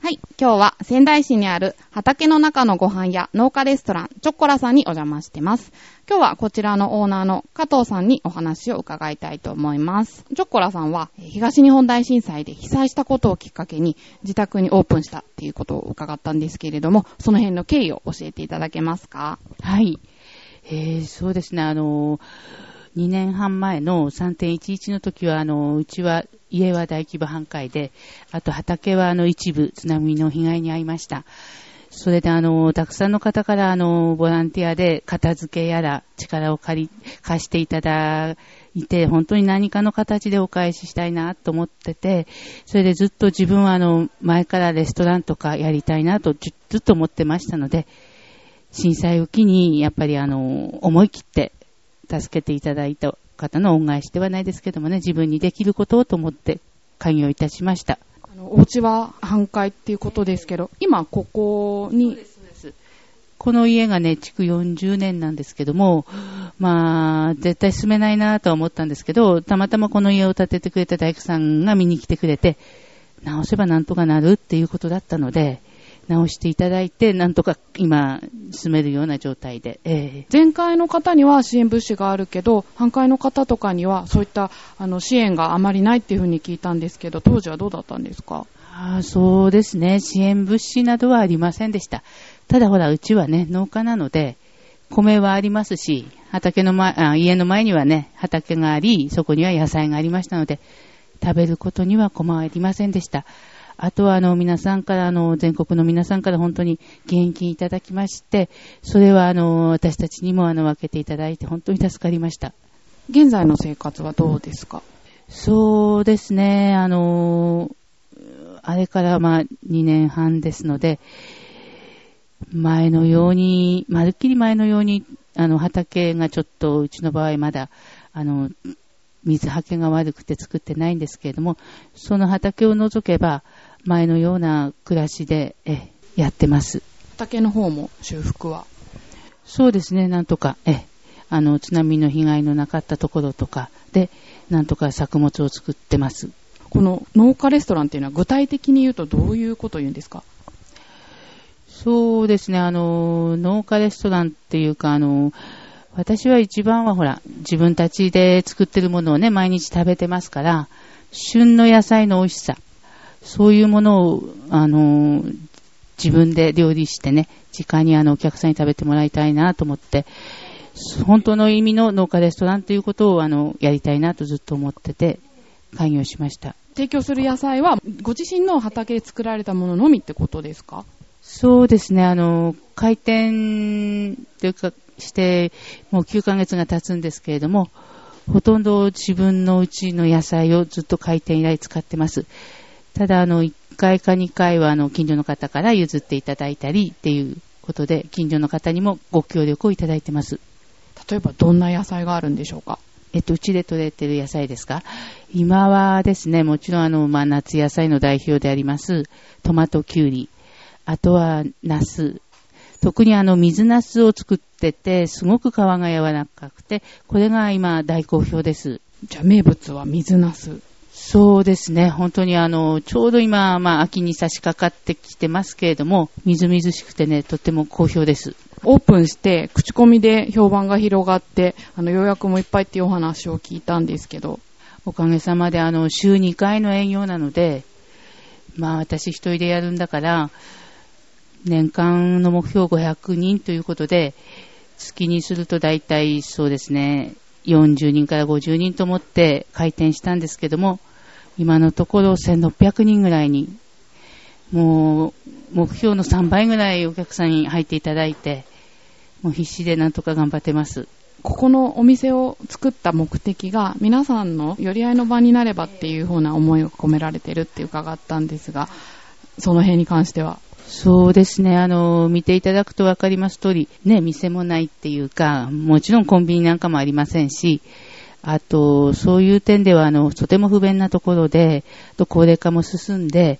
はい。今日は仙台市にある畑の中のご飯屋農家レストランチョッコラさんにお邪魔してます。今日はこちらのオーナーの加藤さんにお話を伺いたいと思います。チョッコラさんは東日本大震災で被災したことをきっかけに自宅にオープンしたっていうことを伺ったんですけれども、その辺の経緯を教えていただけますか？はい。えー、そうですね、あの、2年半前の3.11の時は、あの、うちは、家は大規模半壊で、あと畑は、あの、一部津波の被害に遭いました。それで、あの、たくさんの方から、あの、ボランティアで片付けやら力を借り、貸していただいて、本当に何かの形でお返ししたいなと思ってて、それでずっと自分は、あの、前からレストランとかやりたいなとずっと思ってましたので、震災を機に、やっぱりあの、思い切って助けていただいた方の恩返しではないですけどもね、自分にできることをと思って開業いたしました。あのお家は半壊っていうことですけど、今ここに、この家がね、築40年なんですけども、まあ、絶対住めないなとは思ったんですけど、たまたまこの家を建ててくれた大工さんが見に来てくれて、直せばなんとかなるっていうことだったので、直していただいて、なんとか今、住めるような状態で、ええ前回の方には支援物資があるけど、半壊の方とかにはそういったあの支援があまりないっていうふうに聞いたんですけど、当時はどうだったんですか？ああそうですね。支援物資などはありませんでした。ただほら、うちはね、農家なので、米はありますし、畑の前、あ家の前にはね、畑があり、そこには野菜がありましたので、食べることには困りませんでした。あとは、あの、皆さんから、あの、全国の皆さんから本当に現金いただきまして、それは、あの、私たちにも、あの、分けていただいて、本当に助かりました。現在の生活はどうですか？そうですね、あの、あれからまあ2年半ですので、前のように、まるっきり前のように、あの、畑がちょっと、うちの場合まだ、あの、水はけが悪くて作ってないんですけれども、その畑を除けば、前のような暮らしで、え、やってます。畑の方も修復は？そうですね、なんとか、え、あの、津波の被害のなかったところとかで、なんとか作物を作ってます。この農家レストランっていうのは具体的に言うとどういうことを言うんですか？そうですね、あの、農家レストランっていうか、あの、私は一番はほら、自分たちで作ってるものをね、毎日食べてますから、旬の野菜の美味しさ、そういうものを、あの、自分で料理してね、直にあの、お客さんに食べてもらいたいなと思って、本当の意味の農家レストランということを、あの、やりたいなとずっと思ってて、開業しました。提供する野菜はご自身の畑で作られたもののみってことですか？そうですね、あの、開店というか、して、もう9ヶ月が経つんですけれども、ほとんど自分のうちの野菜をずっと開店以来使ってます。ただ、あの、1回か2回は、あの、近所の方から譲っていただいたりっていうことで、近所の方にもご協力をいただいてます。例えばどんな野菜があるんでしょうか？えっと、うちで採れてる野菜ですか？今はですね、もちろんあの、まあ、夏野菜の代表であります、トマト、キュウリ、あとは、ナス。特にあの、水ナスを作ってて、すごく皮が柔らかくて、これが今大好評です。じゃあ名物は水ナス。そうですね、本当にあの、ちょうど今、まあ、秋に差し掛かってきてますけれども、みずみずしくてね、とっても好評です。オープンして口コミで評判が広がって、あの予約もいっぱいっていうお話を聞いたんですけど、おかげさまで、あの、週2回の営業なので、まあ、私一人でやるんだから、年間の目標500人ということで、月にすると大体そうですね、40人から50人と思って開店したんですけども、今のところ1600人ぐらいに、もう、目標の3倍ぐらいお客さんに入っていただいて、もう必死でなんとか頑張ってます。ここのお店を作った目的が皆さんの寄り合いの場になればっていう風な思いが込められてるって伺ったんですが、その辺に関しては。そうですね。あの、見ていただくとわかります通り、ね、店もないっていうか、もちろんコンビニなんかもありませんし、あと、そういう点では、あの、とても不便なところで、と高齢化も進んで、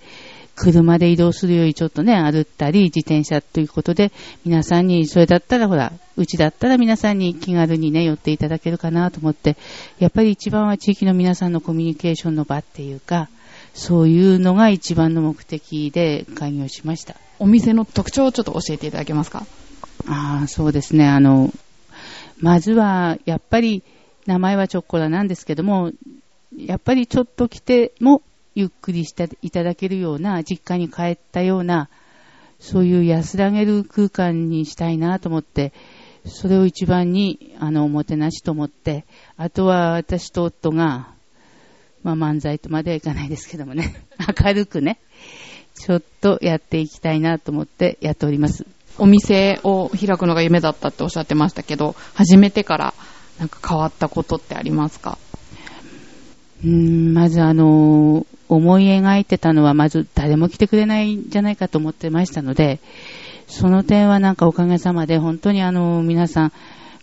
車で移動するよりちょっとね、歩ったり、自転車ということで、皆さんに、それだったらほら、うちだったら皆さんに気軽にね、寄っていただけるかなと思って、やっぱり一番は地域の皆さんのコミュニケーションの場っていうか、そういうのが一番の目的で開業しました。お店の特徴をちょっと教えていただけますか？ああ、そうですね。あの、まずは、やっぱり、名前はチョコラなんですけども、やっぱりちょっと来ても、ゆっくりしていただけるような、実家に帰ったような、そういう安らげる空間にしたいなと思って、それを一番に、あの、おもてなしと思って、あとは私と夫が、まあ、漫才とまではいかないですけどもね、明るくね、ちょっとやっていきたいなと思ってやっております。お店を開くのが夢だったっておっしゃってましたけど、始めてからなんか変わったことってありますか？うん、まずあの、思い描いてたのはまず誰も来てくれないんじゃないかと思ってましたので、その点はなんかおかげさまで本当にあの、皆さん、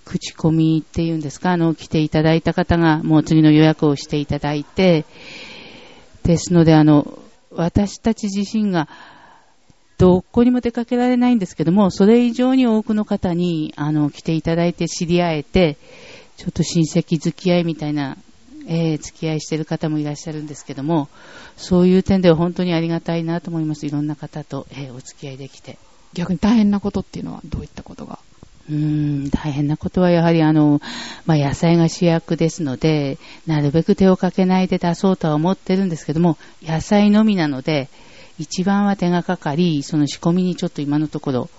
口コミっていうんですか、あの、来ていただいた方がもう次の予約をしていただいて、ですので、あの、私たち自身が、どこにも出かけられないんですけども、それ以上に多くの方に、あの、来ていただいて知り合えて、ちょっと親戚付き合いみたいな、えー、付き合いしてる方もいらっしゃるんですけども、そういう点では本当にありがたいなと思います。いろんな方と、えー、お付き合いできて。逆に大変なことっていうのはどういったことが？うーん、大変なことはやはりあの、まあ、野菜が主役ですので、なるべく手をかけないで出そうとは思ってるんですけども、野菜のみなので、一番は手がかかり、その仕込みにちょっと今のところ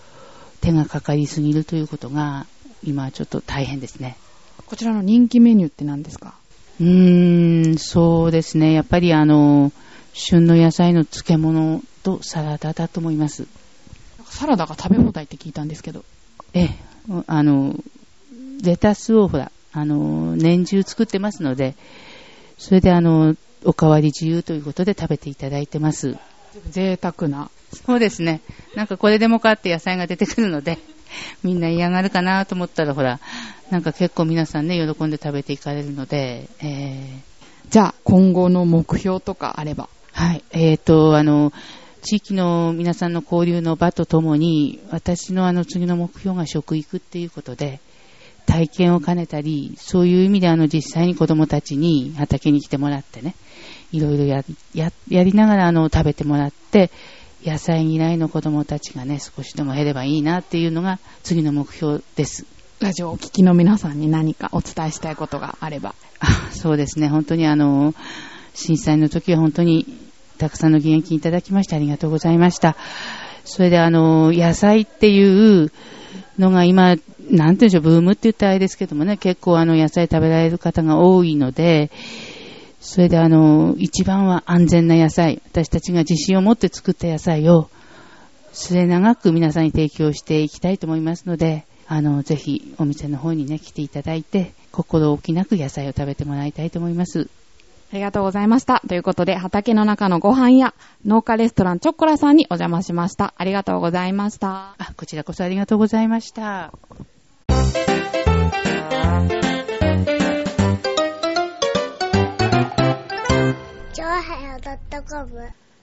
手がかかりすぎるということが、今ちょっと大変ですね。こちらの人気メニューって何ですか？うーん、そうですね。やっぱりあの、旬の野菜の漬物とサラダだと思います。サラダが食べ放題って聞いたんですけど。ええ、あの、レタスをほら、あの、年中作ってますので、それであの、おかわり自由ということで食べていただいてます。贅沢な。そうですね。なんかこれでもかって野菜が出てくるので、みんな嫌がるかなと思ったら、ほら、なんか結構皆さんね、喜んで食べていかれるので、えー、じゃあ、今後の目標とかあれば。はい。えっ、ー、と、あの、地域の皆さんの交流の場とともに、私のあの次の目標が食育っていうことで、体験を兼ねたり、そういう意味であの実際に子供たちに畑に来てもらってね、いろいろやややりながらあの食べてもらって、野菜嫌いの子供たちがね、少しでも減ればいいなっていうのが次の目標です。ラジオをお聞きの皆さんに何かお伝えしたいことがあれば。あ そうですね、本当にあの、震災の時は本当にたくさんの義援金いただきましてありがとうございました。それであの、野菜っていうのが今、なんていうんでしょう、ブームって言ったらあれですけどもね、結構あの野菜食べられる方が多いので、それであの、一番は安全な野菜、私たちが自信を持って作った野菜を、末永く皆さんに提供していきたいと思いますので、あの、ぜひお店の方にね、来ていただいて、心置きなく野菜を食べてもらいたいと思います。ありがとうございました。ということで、畑の中のご飯や農家レストランチョコラさんにお邪魔しました。ありがとうございました。あ、こちらこそありがとうございました。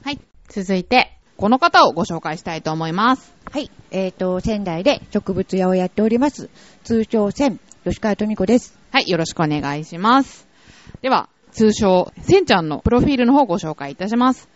はい。続いて、この方をご紹介したいと思います。はい。えっ、ー、と、仙台で植物屋をやっております。通称仙、吉川富子です。はい。よろしくお願いします。では、通称、せんちゃんのプロフィールの方をご紹介いたします。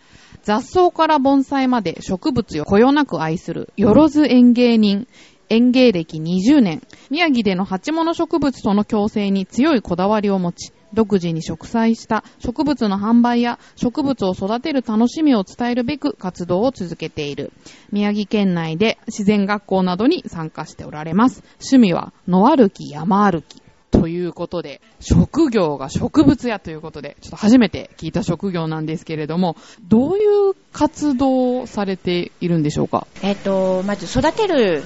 雑草から盆栽まで植物をこよなく愛する、よろず園芸人、園芸歴20年、宮城での鉢物植物との共生に強いこだわりを持ち、独自に植栽した植物の販売や植物を育てる楽しみを伝えるべく活動を続けている。宮城県内で自然学校などに参加しておられます。趣味は野歩き、山歩き。ということで、職業が植物屋ということで、ちょっと初めて聞いた職業なんですけれども、どういう活動をされているんでしょうか？えっ、と、まず育てる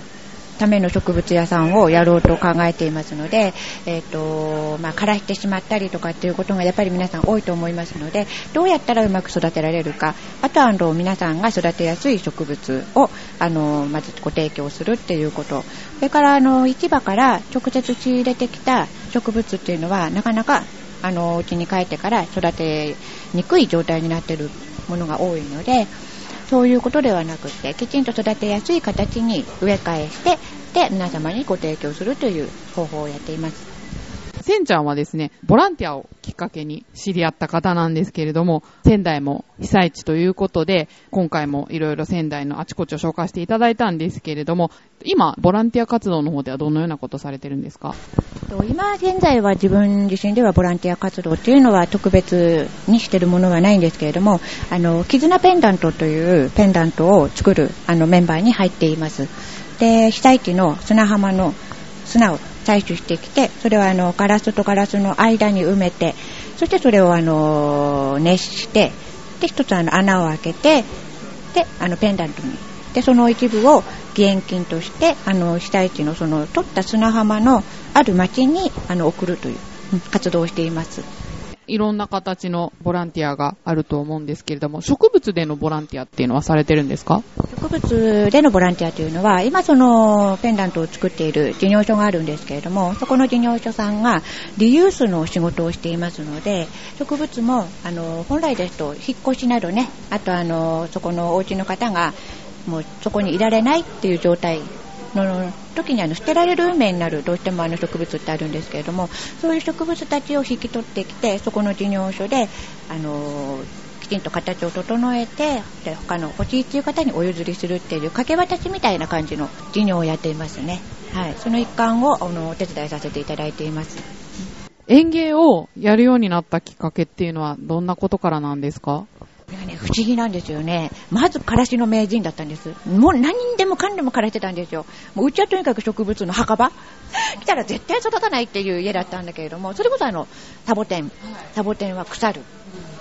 ための植物屋さんをやろうと考えていますので、えっ、と、まあ、枯らしてしまったりとかっていうことがやっぱり皆さん多いと思いますので、どうやったらうまく育てられるか、あとはあの皆さんが育てやすい植物をあの、まずご提供するっていうこと。それから、あの、市場から直接仕入れてきた植物っていうのは、なかなか、あの、うちに帰ってから育てにくい状態になってるものが多いので、そういうことではなくて、きちんと育てやすい形に植え替えして、で、皆様にご提供するという方法をやっています。せんちゃんはですね、ボランティアをきっかけに知り合った方なんですけれども、仙台も被災地ということで、今回もいろいろ仙台のあちこちを紹介していただいたんですけれども、今、ボランティア活動の方ではどのようなことされてるんですか？今現在は自分自身ではボランティア活動っていうのは特別にしてるものはないんですけれども、あの、絆ペンダントというペンダントを作るあのメンバーに入っています。で、被災地の砂浜の砂を採取してきて、それはあのガラスとガラスの間に埋めて、そしてそれをあの熱して、で、一つあの穴を開けて、で、あのペンダントに。で、その一部を義援金として、あの被災地のその取った砂浜のある町にあの送るという活動をしています。いろんな形のボランティアがあると思うんですけれども、植物でのボランティアっていうのはされてるんですか？植物でのボランティアというのは、今そのペンダントを作っている事業所があるんですけれども、そこの事業所さんがリユースの仕事をしていますので、植物も、あの、本来ですと引っ越しなどね、あとあの、そこのお家の方が、もうそこにいられないっていう状態の時にあの捨てられる運命になるどうしてもあの植物ってあるんですけれどもそういう植物たちを引き取ってきてそこの事業所であのきちんと形を整えてで他の欲しいっていう方にお譲りするっていう掛け渡しみたいな感じの事業をやっていますね、はい、その一環をあのお手伝いさせていただいています。園芸をやるようになったきっかけっていうのはどんなことからなんですか？ね、不思議なんですよね。まず、からしの名人だったんです。もう何でもかんでも枯れてたんですよ。もううちはとにかく植物の墓場 来たら絶対育たないっていう家だったんだけれども、それこそあの、サボテン。サボテンは腐る。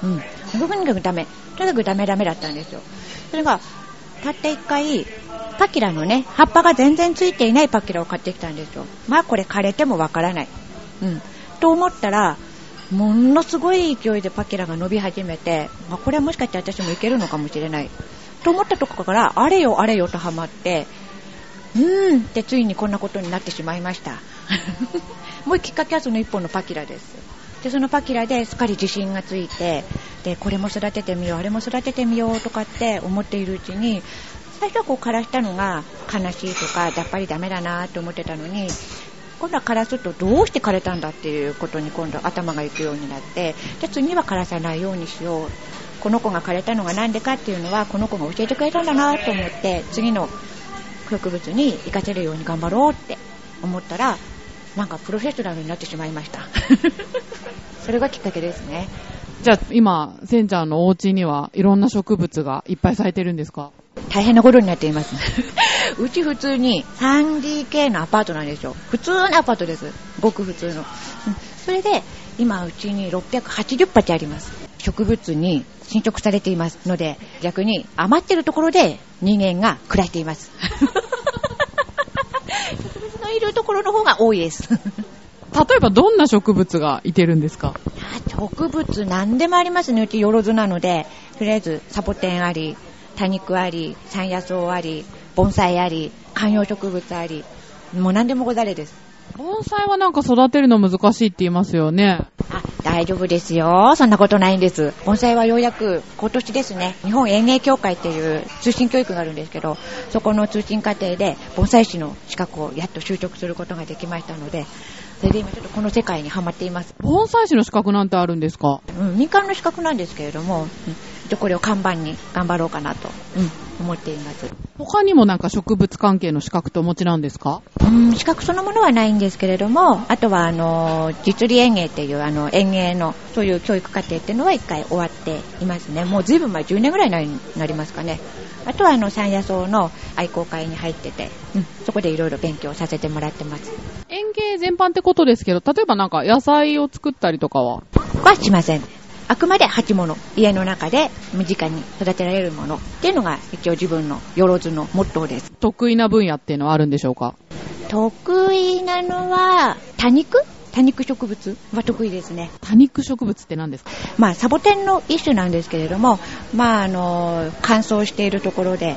うん。とにかくダメ。とにかくダメダメだったんですよ。それが、たった一回、パキラのね、葉っぱが全然ついていないパキラを買ってきたんですよ。まあこれ枯れてもわからない。うん。と思ったら、ものすごい勢いでパキラが伸び始めて、まあ、これはもしかして私もいけるのかもしれない。と思ったところから、あれよあれよとハマって、うーんってついにこんなことになってしまいました。もうきっかけはその一本のパキラです。で、そのパキラですっかり自信がついて、で、これも育ててみよう、あれも育ててみようとかって思っているうちに、最初はこう枯らしたのが悲しいとか、やっぱりダメだなと思ってたのに、今度は枯らすとどうして枯れたんだっていうことに今度頭がいくようになってで次は枯らさないようにしよう。この子が枯れたのが何でかっていうのはこの子が教えてくれたんだなと思って次の植物に活かせるように頑張ろうって思ったらなんかプロフェッショナルになってしまいました。それがきっかけですね。じゃあ今せんちゃんのお家にはいろんな植物がいっぱい咲いてるんですか？大変なことになっていますうち普通に 3DK のアパートなんですよ。普通のアパートです。ごく普通の。それで、今うちに680鉢あります。植物に侵食されていますので、逆に余ってるところで人間が暮らしています。植物のいるところの方が多いです。例えばどんな植物がいてるんですか？植物何でもありますね。うちよろずなので、とりあえずサボテンあり、多肉あり、山野草あり、盆栽あり、観葉植物あり、もう何でもござれです。盆栽はなんか育てるの難しいって言いますよね。あ、大丈夫ですよ。そんなことないんです。盆栽はようやく今年ですね、日本園芸協会っていう通信教育があるんですけど、そこの通信課程で盆栽師の資格をやっと習得することができましたので、それで今ちょっとこの世界にハマっています。盆栽師の資格なんてあるんですか？うん、民間の資格なんですけれども、うんこれを看板に頑張ろうかなと、うん、思っています。他にもなんか植物関係の資格ってお持ちなんですか？うん、資格そのものはないんですけれども、あとはあの、実利園芸っていうあの園芸のそういう教育課程っていうのは一回終わっていますね。もう随分前、10年ぐらいになりますかね。あとはあの山野草の愛好会に入ってて、うん、そこでいろいろ勉強させてもらってます。園芸全般ってことですけど、例えばなんか野菜を作ったりとかは？はしません。あくまで鉢物、家の中で身近に育てられるものっていうのが一応自分のよろずのモットーです。得意な分野っていうのはあるんでしょうか？得意なのは多肉？多肉植物は得意ですね。多肉植物って何ですか？まあ、サボテンの一種なんですけれども、まあ、あの、乾燥しているところで、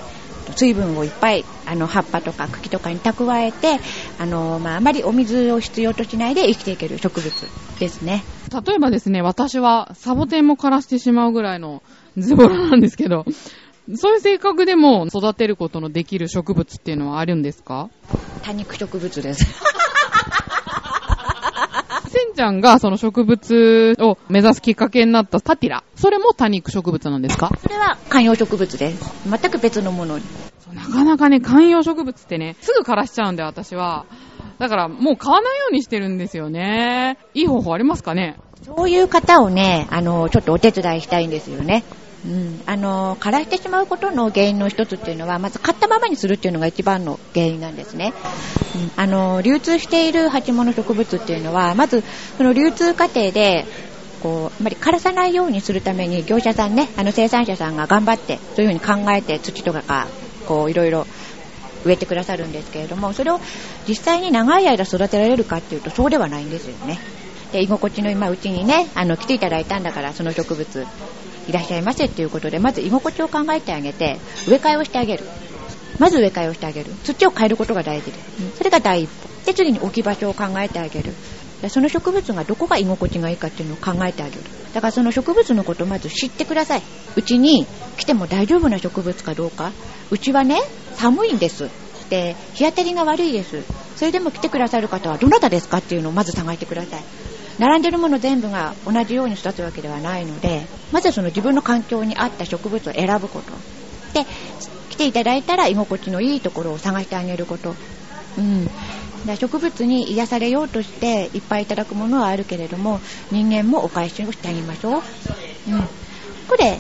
水分をいっぱいあの葉っぱとか茎とかに蓄えてあの、まあ、あまりお水を必要としないで生きていける植物ですね。例えばですね、私はサボテンも枯らしてしまうぐらいのズボラなんですけど、そういう性格でも育てることのできる植物っていうのはあるんですか？多肉植物です ちゃんがその植物を目指すきっかけになったパティラ、それも多肉植物なんですか？それは観葉植物です全く別のものそうなかなかね、観葉植物ってね、すぐ枯らしちゃうんで私は。だからもう買わないようにしてるんですよね。いい方法ありますかね？そういう方をね、あの、ちょっとお手伝いしたいんですよね。うん。あの、枯らしてしまうことの原因の一つっていうのは、まず買ったままにするっていうのが一番の原因なんですね。うん。あの、流通している鉢物植物っていうのは、まず、その流通過程で、こう、あまり枯らさないようにするために、業者さんね、あの生産者さんが頑張って、そういうふうに考えて、土とかが、こう、いろいろ植えてくださるんですけれども、それを実際に長い間育てられるかっていうと、そうではないんですよね。で、居心地の今うちにね、あの、来ていただいたんだから、その植物、いらっしゃいませっていうことで、まず居心地を考えてあげて、植え替えをしてあげる。まず植え替えをしてあげる。土を変えることが大事です。それが第一歩。で、次に置き場所を考えてあげる。その植物がどこが居心地がいいかっていうのを考えてあげる。だからその植物のことをまず知ってください。うちに来ても大丈夫な植物かどうか。うちはね、寒いんです。で、日当たりが悪いです。それでも来てくださる方はどなたですかっていうのをまず探してください。並んでるもの全部が同じように育つわけではないので、まずその自分の環境に合った植物を選ぶこと。で、来ていただいたら居心地のいいところを探してあげること。うん。だ植物に癒されようとしていっぱいいただくものはあるけれども、人間もお返しをしてあげましょう。うん。これ、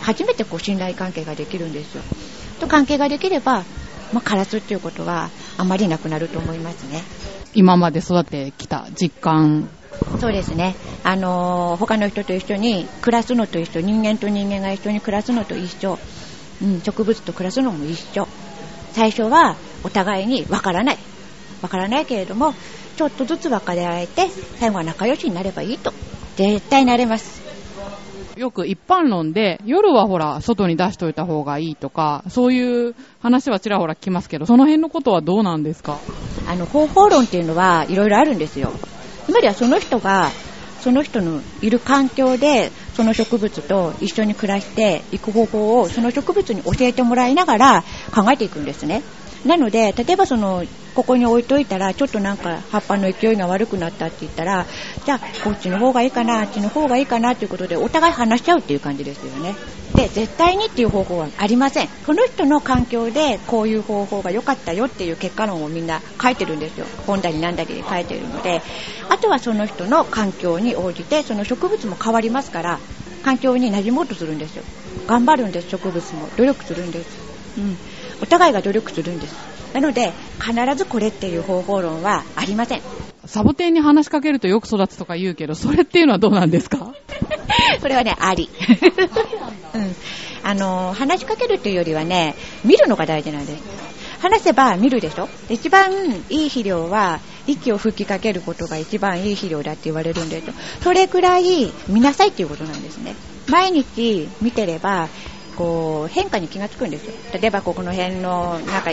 初めてこう信頼関係ができるんですよ。と関係ができれば、まあ、枯らすっていうことはあまりなくなると思いますね。今まで育ててきた実感。そうですね。あのー他の人と一緒に暮らすのと一緒、人間と人間が一緒に暮らすのと一緒、うん、植物と暮らすのも一緒。最初はお互いにわからない。わからないけれども、ちょっとずつ分かり合えて、最後は仲良しになればいいと。絶対なれます。よく一般論で、夜はほら、外に出しといた方がいいとか、そういう話はちらほら聞きますけど、その辺のことはどうなんですか？あの、方法論っていうのはいろいろあるんですよ。つまりはその人が、その人のいる環境で、その植物と一緒に暮らしていく方法を、その植物に教えてもらいながら考えていくんですね。なので、例えばその、ここに置いといたら、ちょっとなんか葉っぱの勢いが悪くなったって言ったら、じゃあ、こっちの方がいいかな、あっちの方がいいかなっていうことで、お互い話しちゃうっていう感じですよね。で、絶対にっていう方法はありません。この人の環境でこういう方法が良かったよっていう結果論をみんな書いてるんですよ。本だりなんだりで書いてるので、あとはその人の環境に応じて、その植物も変わりますから、環境に馴染もうとするんですよ。頑張るんです、植物も。努力するんです。うん。お互いが努力するんです。なので、必ずこれっていう方法論はありません。サボテンに話しかけるとよく育つとか言うけど、それっていうのはどうなんですか？これはね、あり。うん。あの、話しかけるというよりはね、見るのが大事なんです。話せば見るでしょ？で一番いい肥料は、息を吹きかけることが一番いい肥料だって言われるんですよ。それくらい見なさいっていうことなんですね。毎日見てれば、こう、変化に気がつくんですよ。例えばここの辺の、なんか、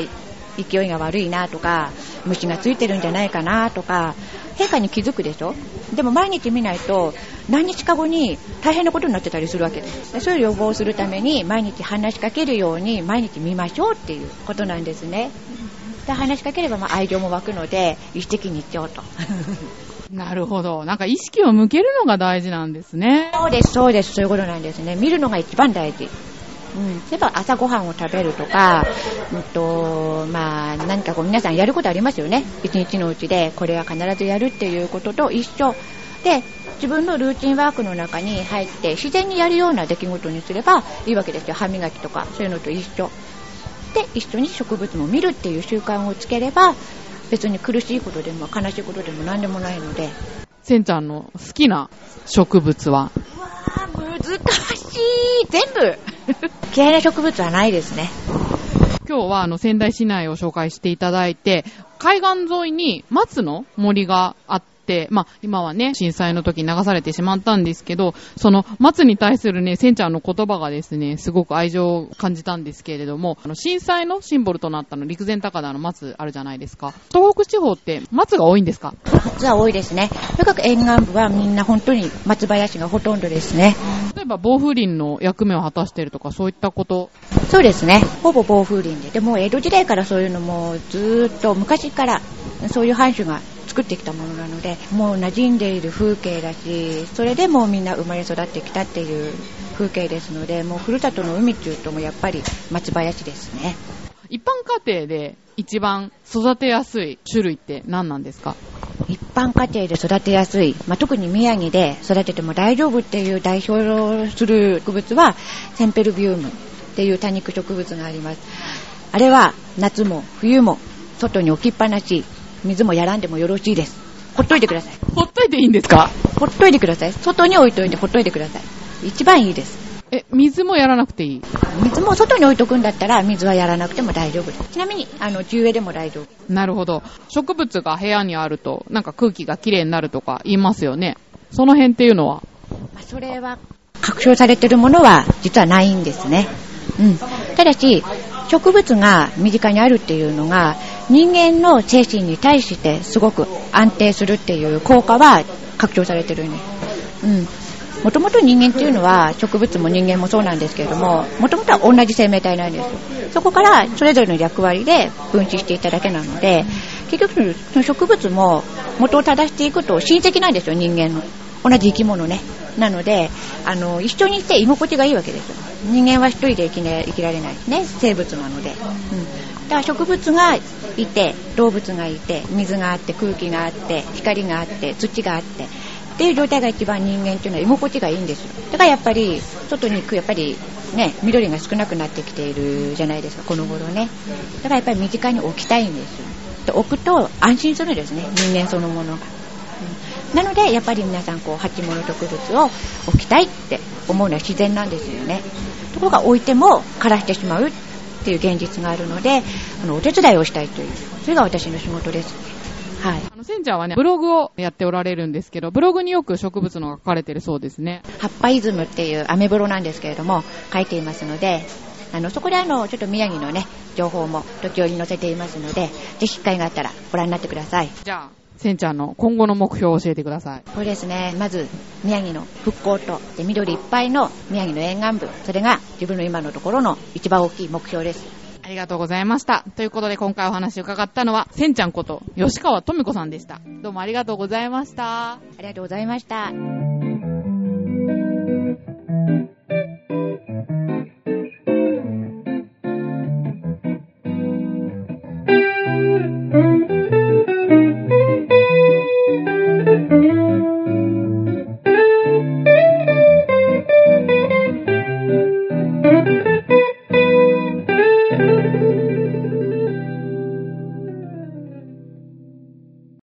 勢いが悪いなとか、虫がついてるんじゃないかなとか、変化に気づくでしょ？でも毎日見ないと、何日か後に大変なことになってたりするわけです。でそういう予防をするために、毎日話しかけるように、毎日見ましょうっていうことなんですね。で話しかければ、まあ、愛情も湧くので、意識的に言っちゃおうと。なるほど。なんか意識を向けるのが大事なんですね。そうです、そうです、そういうことなんですね。見るのが一番大事。うん、例えば朝ごはんを食べるとか、うんとまあ、何かこう皆さんやることありますよね、一日のうちでこれは必ずやるっていうことと一緒。で自分のルーチンワークの中に入って自然にやるような出来事にすればいいわけですよ、歯磨きとかそういうのと一緒。で一緒に植物も見るっていう習慣をつければ別に苦しいことでも悲しいことでも何でもないので。せんちゃんの好きな植物は？うわー難しい。全部嫌いな植物はないですね。今日はあの仙台市内を紹介していただいて、海岸沿いに松の森があって、って、まあ今はね、震災の時に流されてしまったんですけど、その松に対するね、せんちゃんの言葉がですね、すごく愛情を感じたんですけれども、あの震災のシンボルとなったの陸前高田の松あるじゃないですか。東北地方って松が多いんですか？松は多いですね。とにかく沿岸部はみんな本当に松林がほとんどですね。例えば暴風林の役目を果たしているとかそういったこと？そうですね。ほぼ暴風林で。でも江戸時代からそういうのもずーっと昔からそういう藩主が作ってきたものなので、もう馴染んでいる風景だし、それでもうみんな生まれ育ってきたっていう風景ですので、もうふるさとの海っていうともうやっぱり松林ですね。一般家庭で一番育てやすい種類って何なんですか？一般家庭で育てやすい、まあ、特に宮城で育てても大丈夫っていう代表する植物はセンペルビウムっていう多肉植物があります。あれは夏も冬も外に置きっぱなし水もやらんでもよろしいです。ほっといてください。ほっといていいんですか？ほっといてください。外に置いといてほっといてください。一番いいです。え、水もやらなくていい？水も外に置いとくんだったら水はやらなくても大丈夫です。ちなみにあの地植えでも大丈夫。なるほど。植物が部屋にあると、なんか空気がきれいになるとか言いますよね。その辺っていうのは？まあそれは確証されているものは実はないんですね。うん。ただし、植物が身近にあるっていうのが人間の精神に対してすごく安定するっていう効果は確証されてるね。うん。もともと人間っていうのは植物も人間もそうなんですけれども、もともとは同じ生命体なんですよ。そこからそれぞれの役割で分岐していただけなので、結局その植物も元を正していくと親戚なんですよ、人間の。同じ生き物ね。なので、あの、一緒にいて居心地がいいわけですよ。人間は一人で生き,、ね、生きられないね、生物なので。うん。だから植物がいて、動物がいて、水があって、空気があって、光があって、土があって、っていう状態が一番人間っていうのは居心地がいいんですよ。だからやっぱり、外に行く、やっぱりね、緑が少なくなってきているじゃないですか、この頃ね。だからやっぱり身近に置きたいんですよ。で置くと安心するんですね、人間そのものが。うんなので、やっぱり皆さん、こう、鉢物植物を置きたいって思うのは自然なんですよね。ところが置いても枯らしてしまうっていう現実があるので、あの、お手伝いをしたいという、それが私の仕事です。はい。あの、せんちゃんはね、ブログをやっておられるんですけど、ブログによく植物のが書かれてるそうですね。葉っぱイズムっていうアメブロなんですけれども、書いていますので、あの、そこであの、ちょっと宮城のね、情報も時折載せていますので、ぜひ機会があったらご覧になってください。じゃあ、せんちゃんの今後の目標を教えてください。これですね、まず宮城の復興とで緑いっぱいの宮城の沿岸部、それが自分の今のところの一番大きい目標です。ありがとうございました。ということで今回お話を伺ったのは、せんちゃんこと吉川とみ子さんでした。どうもありがとうございました。ありがとうございました。